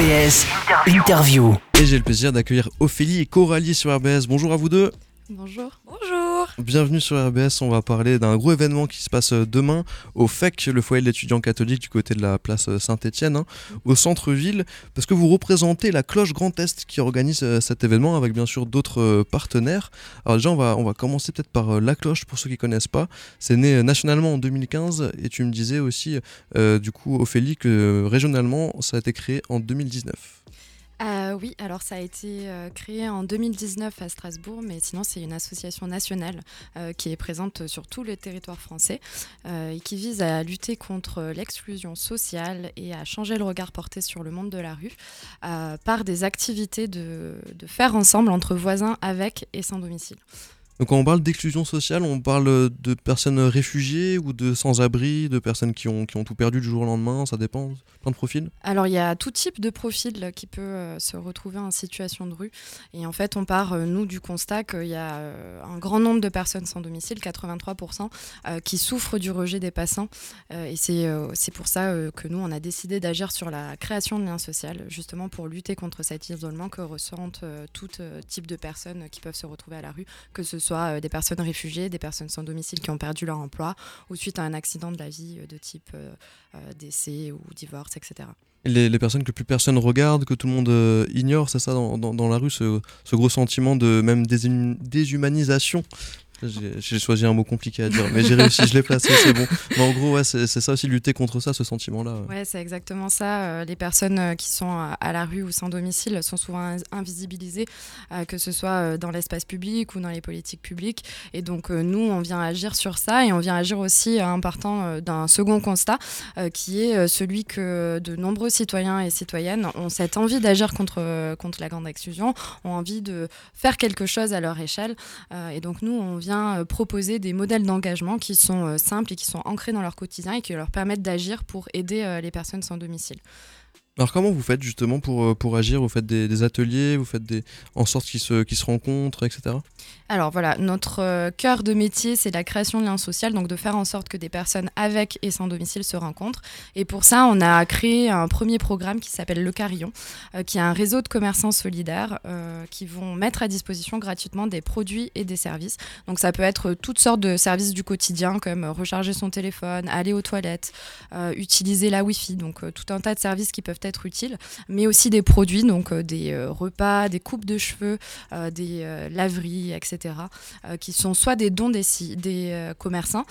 RBS Interview. Et j'ai le plaisir d'accueillir Ophélie et Coralie sur RBS. Bonjour à vous deux. Bonjour. Bonjour. Bienvenue sur RBS. On va parler d'un gros événement qui se passe euh, demain au FEC, le foyer de l'étudiant catholique du côté de la place euh, Saint-Étienne, hein, au centre-ville, parce que vous représentez la Cloche Grand Est qui organise euh, cet événement avec bien sûr d'autres partenaires. Alors déjà, on va, on va commencer peut-être par la Cloche pour ceux qui connaissent pas. C'est né nationalement en 2015 et tu me disais aussi, du coup, Ophélie, que régionalement, ça a été créé en 2019. Euh, oui, alors ça a été euh, créé en 2019 à Strasbourg, mais sinon c'est une association nationale euh, qui est présente sur tout le territoire français et qui vise à lutter contre l'exclusion sociale et à changer le regard porté sur le monde de la rue par des activités de, de faire ensemble entre voisins avec et sans domicile. Donc quand on parle d'exclusion sociale, on parle de personnes réfugiées ou de sans-abri, de personnes qui ont, tout perdu du jour au lendemain, ça dépend, plein de profils Alors il y a tout type de profil qui peut euh, se retrouver en situation de rue. Et en fait, on part, euh, nous, du constat qu'il y a euh, un grand nombre de personnes sans domicile, 83%, qui souffrent du rejet des passants. et c'est pour ça que nous, on a décidé d'agir sur la création de liens sociaux, justement pour lutter contre cet isolement que ressentent tout type de personnes qui peuvent se retrouver à la rue, que ce soit soit euh, des personnes réfugiées, des personnes sans domicile qui ont perdu leur emploi, ou suite à un accident de la vie euh, de type euh, décès ou divorce, etc. Les, personnes que plus personne regarde, que tout le monde ignore, c'est ça dans, dans, la rue, ce, ce, gros sentiment de même déshumanisation j'ai choisi un mot compliqué à dire, mais j'ai réussi, je l'ai placé, c'est bon. Mais en gros, ouais, c'est ça aussi, lutter contre ça, ce sentiment-là. Ouais, c'est exactement ça. Euh, les personnes euh, qui sont à la rue ou sans domicile sont souvent invisibilisées, euh, que ce soit dans l'espace public ou dans les politiques publiques. Et donc, nous, on vient agir sur ça et on vient agir aussi en partant d'un second constat, qui est celui que de nombreux citoyens et citoyennes ont cette envie d'agir contre, contre la grande exclusion, ont envie de faire quelque chose à leur échelle. et donc, nous, on vient euh, proposer des modèles d'engagement qui sont euh, simples et qui sont ancrés dans leur quotidien et qui leur permettent d'agir pour aider euh, les personnes sans domicile. Alors comment vous faites justement pour, euh, pour agir? Vous faites des, ateliers, vous faites des, en sorte qu'ils se, se rencontrent, etc. Alors voilà, notre euh, cœur de métier, c'est la création de liens sociaux, donc de faire en sorte que des personnes avec et sans domicile se rencontrent. Et pour ça, on a créé un premier programme qui s'appelle Le Carillon, euh, qui est un réseau de commerçants solidaires qui vont mettre à disposition gratuitement des produits et des services. Donc ça peut être toutes sortes de services du quotidien, comme recharger son téléphone, aller aux toilettes, utiliser la Wi-Fi, donc tout un tas de services qui peuvent être être utiles, mais aussi des produits, donc euh, des euh, repas, des coupes de cheveux, euh, des laveries, etc., qui sont soit des dons des, des commerçants,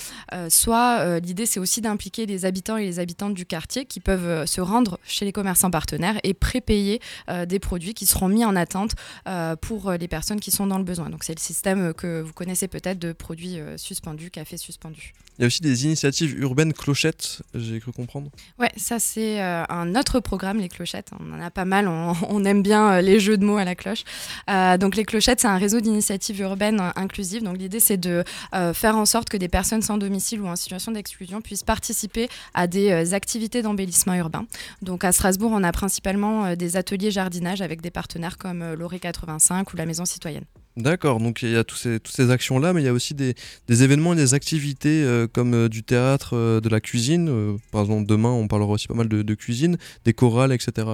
soit l'idée c'est aussi d'impliquer les habitants et les habitantes du quartier qui peuvent se rendre chez les commerçants partenaires et prépayer des produits qui seront mis en attente pour les personnes qui sont dans le besoin. Donc c'est le système que vous connaissez peut-être de produits suspendus, café suspendu. Il y a aussi des initiatives urbaines clochettes, j'ai cru comprendre. Ouais, ça c'est un autre programme les clochettes. On en a pas mal, on, aime bien euh, les jeux de mots à la cloche. Euh, donc les clochettes, c'est un réseau d'initiatives urbaines euh, inclusives. Donc l'idée, c'est de faire en sorte que des personnes sans domicile ou en situation d'exclusion puissent participer à des activités d'embellissement urbain. Donc à Strasbourg, on a principalement des ateliers jardinage avec des partenaires comme l'Oré 85 ou la Maison Citoyenne. D'accord, donc il y a tous ces, toutes ces actions-là, mais il y a aussi des, des événements et des activités euh, comme euh, du théâtre, euh, de la cuisine. par exemple, demain, on parlera aussi pas mal de, de cuisine, des chorales, etc.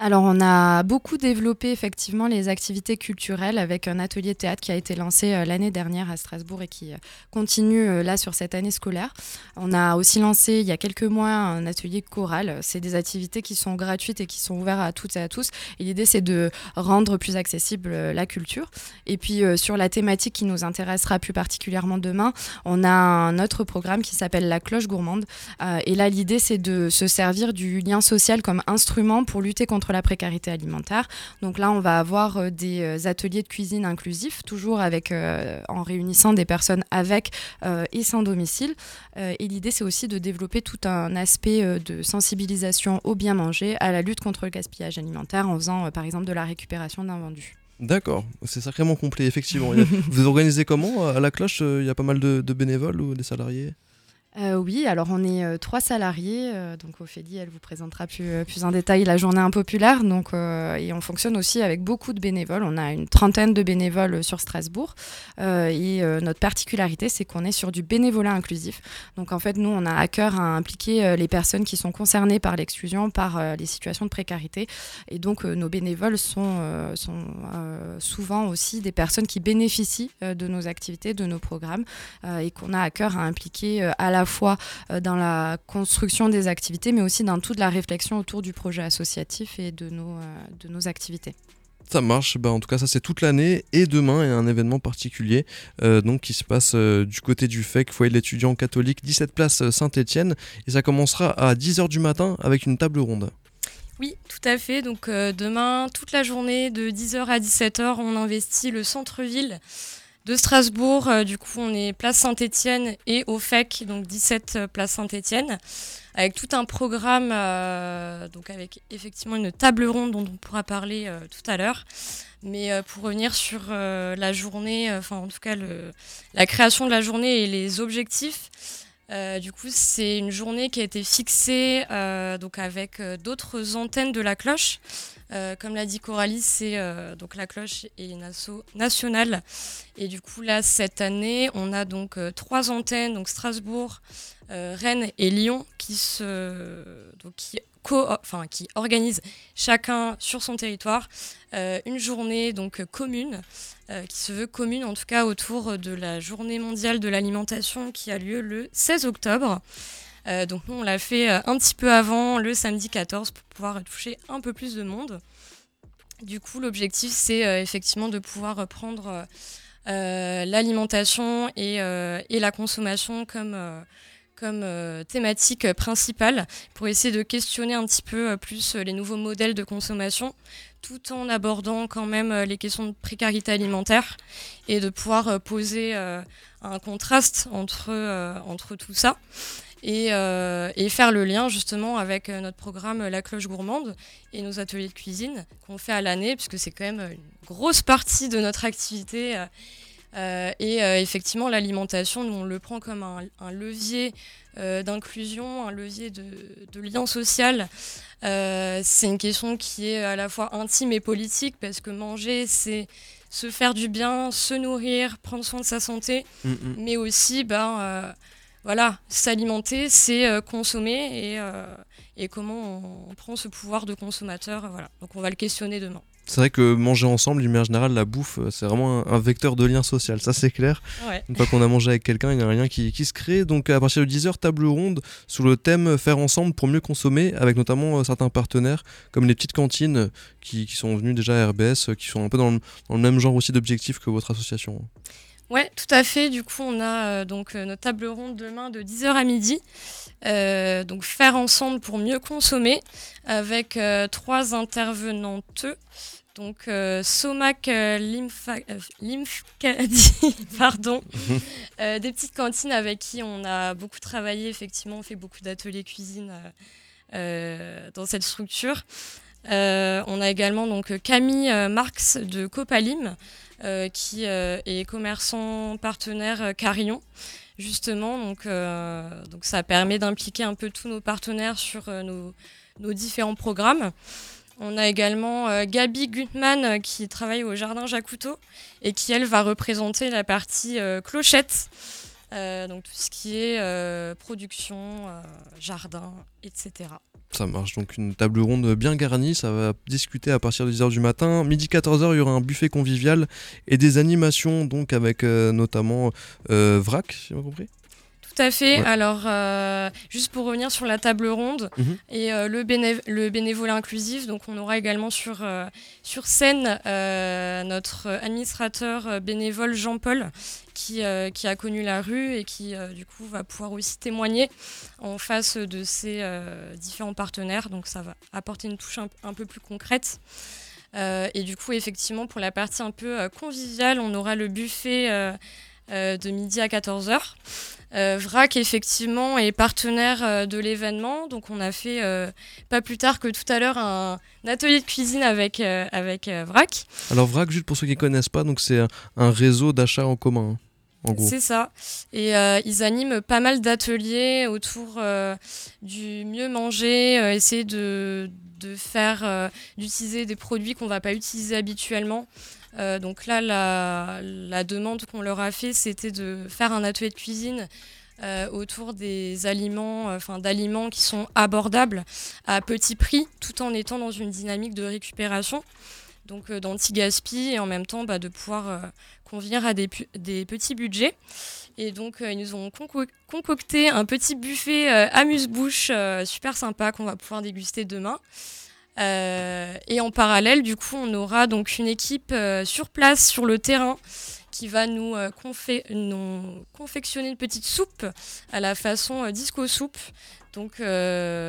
Alors, on a beaucoup développé effectivement les activités culturelles avec un atelier théâtre qui a été lancé euh, l'année dernière à Strasbourg et qui euh, continue euh, là sur cette année scolaire. On a aussi lancé il y a quelques mois un atelier choral. C'est des activités qui sont gratuites et qui sont ouvertes à toutes et à tous. Et l'idée, c'est de rendre plus accessible la culture. Et puis, sur la thématique qui nous intéressera plus particulièrement demain, on a un autre programme qui s'appelle La cloche gourmande. et là, l'idée, c'est de se servir du lien social comme instrument pour lutter contre la précarité alimentaire. Donc là, on va avoir euh, des euh, ateliers de cuisine inclusifs, toujours avec, euh, en réunissant des personnes avec et sans domicile. et l'idée, c'est aussi de développer tout un aspect de sensibilisation au bien manger, à la lutte contre le gaspillage alimentaire, en faisant par exemple de la récupération d'invendus. D'accord, c'est sacrément complet, effectivement. vous organisez comment À la cloche, il y a pas mal de bénévoles ou des salariés? Euh, oui, alors on est euh, trois salariés, euh, donc Ophélie, elle vous présentera plus, en détail la journée impopulaire, donc, et on fonctionne aussi avec beaucoup de bénévoles, on a une trentaine de bénévoles sur Strasbourg, et notre particularité, c'est qu'on est sur du bénévolat inclusif, donc en fait, nous, on a à cœur à impliquer les personnes qui sont concernées par l'exclusion, par les situations de précarité, et donc nos bénévoles sont, sont souvent aussi des personnes qui bénéficient de nos activités, de nos programmes, et qu'on a à cœur à impliquer à la fois euh, dans la construction des activités, mais aussi dans toute la réflexion autour du projet associatif et de nos, euh, de nos activités. Ça marche, bah en tout cas ça c'est toute l'année et demain il y a un événement particulier euh, donc qui se passe du côté du FEC, foyer de l'étudiant catholique, 17 place Saint-Étienne et ça commencera à 10h du matin avec une table ronde. Oui, tout à fait. Donc demain, toute la journée de 10h à 17h, on investit le centre-ville de Strasbourg. Euh, du coup, on est place Saint-Étienne et au FEC, donc 17 euh, place Saint-Étienne, avec tout un programme, euh, donc avec effectivement une table ronde dont on pourra parler tout à l'heure. Mais pour revenir sur la journée, enfin en tout cas la création de la journée et les objectifs. Du coup, c'est une journée qui a été fixée donc avec d'autres antennes de la cloche. Euh, comme l'a dit Coralie, c'est euh, donc la cloche est une asso nationale. Et du coup, là, cette année, on a donc euh, trois antennes, donc Strasbourg, Rennes et Lyon, qui, se, qui organisent chacun sur son territoire une journée donc commune, qui se veut commune en tout cas autour de la journée mondiale de l'alimentation qui a lieu le 16 octobre. Euh, donc nous, on l'a fait euh, un petit peu avant, le samedi 14, pour pouvoir toucher un peu plus de monde. Du coup, l'objectif, c'est euh, effectivement de pouvoir prendre l'alimentation et, la consommation comme comme thématique principale pour essayer de questionner un petit peu plus les nouveaux modèles de consommation tout en abordant quand même les questions de précarité alimentaire et de pouvoir poser un contraste entre, entre tout ça. Euh, et, faire le lien justement avec euh, notre programme euh, La Cloche Gourmande et nos ateliers de cuisine qu'on fait à l'année, puisque c'est quand même une grosse partie de notre activité. Et effectivement, l'alimentation, nous, on le prend comme un, levier d'inclusion, un levier de, de lien social. c'est une question qui est à la fois intime et politique, parce que manger, c'est se faire du bien, se nourrir, prendre soin de sa santé, mm, mm. mais aussi ben, voilà, s'alimenter, c'est euh, consommer euh, et, comment on, prend ce pouvoir de consommateur. Voilà. Donc on va le questionner demain. C'est vrai que manger ensemble, d'une manière générale, la bouffe, euh, c'est vraiment un, vecteur de lien social, ça c'est clair. Une fois qu'on a mangé avec quelqu'un, il y a un lien qui, se crée. Donc à partir de 10h, table ronde sous le thème Faire ensemble pour mieux consommer, avec notamment certains partenaires, comme les petites cantines qui, sont venues déjà à RBS, qui sont un peu dans le, dans le même genre aussi d'objectifs que votre association. Ouais, tout à fait. Du coup, on a euh, donc euh, notre table ronde demain de 10h à midi. Euh, donc faire ensemble pour mieux consommer avec trois intervenantes. Donc Somac Lymphcadi, pardon, des petites cantines avec qui on a beaucoup travaillé. Effectivement, on fait beaucoup d'ateliers cuisine dans cette structure. on a également donc Camille Marx de Copalim. Euh, qui euh, est commerçant partenaire euh, Carillon justement. Donc, donc ça permet d'impliquer un peu tous nos partenaires sur nos, différents programmes. On a également Gabi Gutmann qui travaille au Jardin Jacoutot et qui, elle, va représenter la partie clochette. Donc tout ce qui est production, jardin, etc. Ça marche, donc une table ronde bien garnie, ça va discuter à partir de 10h du matin. Midi 14h, il y aura un buffet convivial et des animations, donc avec euh, notamment euh, VRAC, si vous compris tout à fait. Alors, euh, juste pour revenir sur la table ronde mhm. et euh, le, le, bénévolat inclusif, donc on aura également sur, euh, sur scène notre administrateur bénévole Jean-Paul qui, qui, a connu la rue et qui du coup va pouvoir aussi témoigner en face de ses différents partenaires. Donc ça va apporter une touche un peu plus concrète. et du coup, effectivement, pour la partie un peu conviviale, on aura le buffet de midi à 14h. Euh, VRAC, effectivement, est partenaire euh, de l'événement. Donc, on a fait, pas plus tard que tout à l'heure, un, atelier de cuisine avec, avec VRAC. Alors, VRAC, juste pour ceux qui ne connaissent pas, c'est un, réseau d'achat en commun. en gros. C'est ça. Et euh, ils animent pas mal d'ateliers autour euh, du mieux manger, euh, essayer de, euh, d'utiliser des produits qu'on va pas utiliser habituellement. Euh, donc là, la, demande qu'on leur a fait, c'était de faire un atelier de cuisine euh, autour des aliments, enfin d'aliments qui sont abordables à petit prix, tout en étant dans une dynamique de récupération. Donc euh, d'anti-gaspi et en même temps bah, de pouvoir euh, convenir à des, petits budgets. Et donc euh, ils nous ont conco- concocté un petit buffet amuse-bouche super sympa qu'on va pouvoir déguster demain. Euh, et en parallèle, du coup, on aura donc une équipe euh, sur place, sur le terrain, qui va nous, euh, confé- nous confectionner une petite soupe à la façon disco soupe. Donc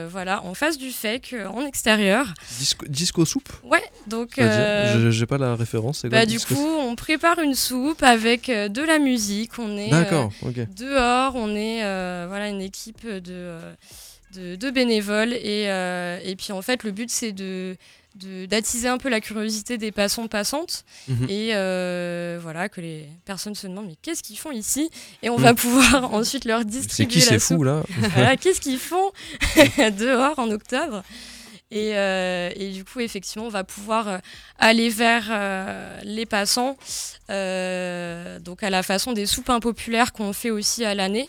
voilà, en face du euh, en extérieur. Disco, disco soupe Ouais, donc Je- J'ai pas la référence. quoi, bah, du coup, on prépare une soupe avec de la musique. On est euh, D'accord, ok. dehors, on est voilà une équipe de, de, de bénévoles. Et, euh, et puis en fait le but c'est de d'attiser un peu la curiosité des passants passantes. Mhm. et euh, voilà que les personnes se demandent mais qu'est-ce qu'ils font ici? Et on va pouvoir ensuite leur C'est distribuer qui la ces soupe. fous là? Voilà, qu'est-ce qu'ils font dehors en octobre? Et, euh, et du coup, effectivement, on va pouvoir aller vers euh, les passants, donc à la façon des soupes impopulaires qu'on fait aussi à l'année.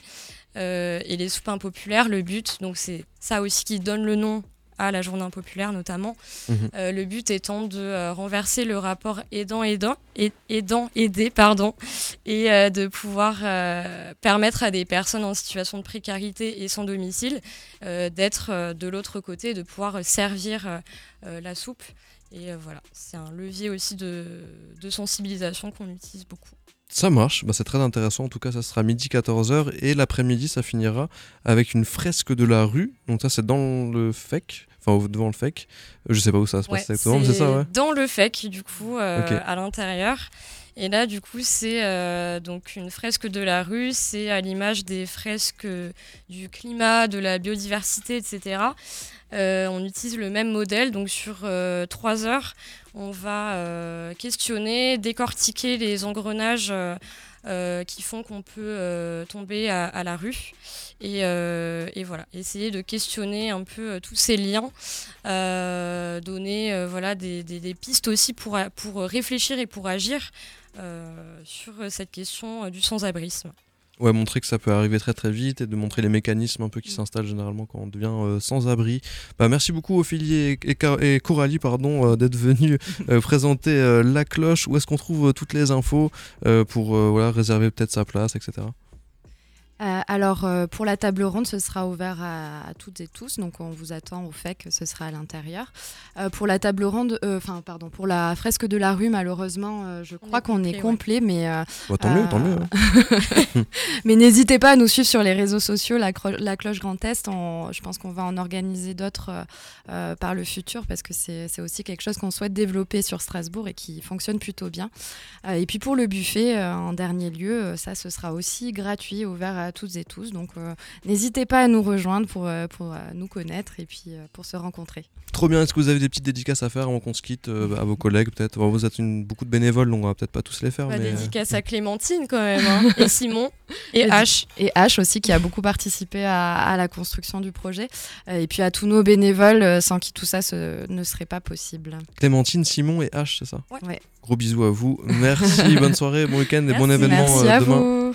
Euh, et les soupes impopulaires, le but, donc c'est ça aussi qui donne le nom à la journée impopulaire notamment. Mhm. Euh, le but étant de euh, renverser le rapport aidant-aidant, aidant-aidé, pardon, et euh, de pouvoir permettre à des personnes en situation de précarité et sans domicile d'être de l'autre côté, de pouvoir servir la soupe. Et voilà, c'est un levier aussi de, de sensibilisation qu'on utilise beaucoup. Ça marche, bah, c'est très intéressant. En tout cas, ça sera midi 14h et l'après-midi, ça finira avec une fresque de la rue. Donc, ça, c'est dans le FEC, enfin devant le FEC. Je sais pas où ça se passe Ouais, exactement, mais c'est ça, ouais. dans le FEC, du coup, euh, à l'intérieur. Et là, du coup, c'est euh, donc une fresque de la rue, c'est à l'image des fresques du climat, de la biodiversité, etc. Euh, on utilise le même modèle, donc sur euh, trois heures, on va questionner, décortiquer les engrenages qui font qu'on peut tomber à, la rue. Et, voilà, essayer de questionner un peu tous ces liens, donner voilà, des, des- pistes aussi pour, pour réfléchir et pour agir sur cette question euh, du sans-abrisme. Ouais, montrer que ça peut arriver très très vite et de montrer les mécanismes un peu qui Mm. s'installent généralement quand on devient euh, sans abri. Bah, merci beaucoup Ophélie et, et, Coralie pardon, euh, d'être venus euh, présenter euh, la cloche. Où est-ce qu'on trouve euh, toutes les infos euh, pour euh, voilà, réserver peut-être sa place, etc. Euh, alors, euh, pour la table ronde, ce sera ouvert à, à toutes et tous, donc on vous attend au fait que ce sera à l'intérieur. Euh, pour la table ronde, euh, enfin, pardon, pour la fresque de la rue, malheureusement, euh, je crois qu'on est complet, mais, euh, Bah, tant mieux, tant mieux. hein. mais n'hésitez pas à nous suivre sur les réseaux sociaux, la, cro- la cloche Grand Est. on- je pense qu'on va en organiser d'autres euh, euh, par le futur parce que c'est c'est aussi quelque chose qu'on souhaite développer sur Strasbourg et qui fonctionne plutôt bien. Euh, et puis pour le buffet, euh, en dernier lieu, ça, ce sera aussi gratuit, ouvert à toutes et tous. Donc euh, n'hésitez pas à nous rejoindre pour, euh, pour euh, nous connaître et puis euh, pour se rencontrer. Trop bien. Est-ce que vous avez des petites dédicaces à faire avant qu'on se quitte euh, à vos collègues peut-être? Bon, Vous êtes une, beaucoup de bénévoles, donc on va peut-être pas tous les faire. Bah, mais... dédicace à Clémentine quand même, hein, et Simon, et Et H. Et H aussi qui a beaucoup participé à, à la construction du projet. Et puis à tous nos bénévoles sans qui tout ça ce- ne serait pas possible. Clémentine, Simon et H, c'est ça? Ouais. Ouais. Gros bisous à vous. Merci, bonne soirée, bon week-end et bon événement Merci euh, à demain. vous.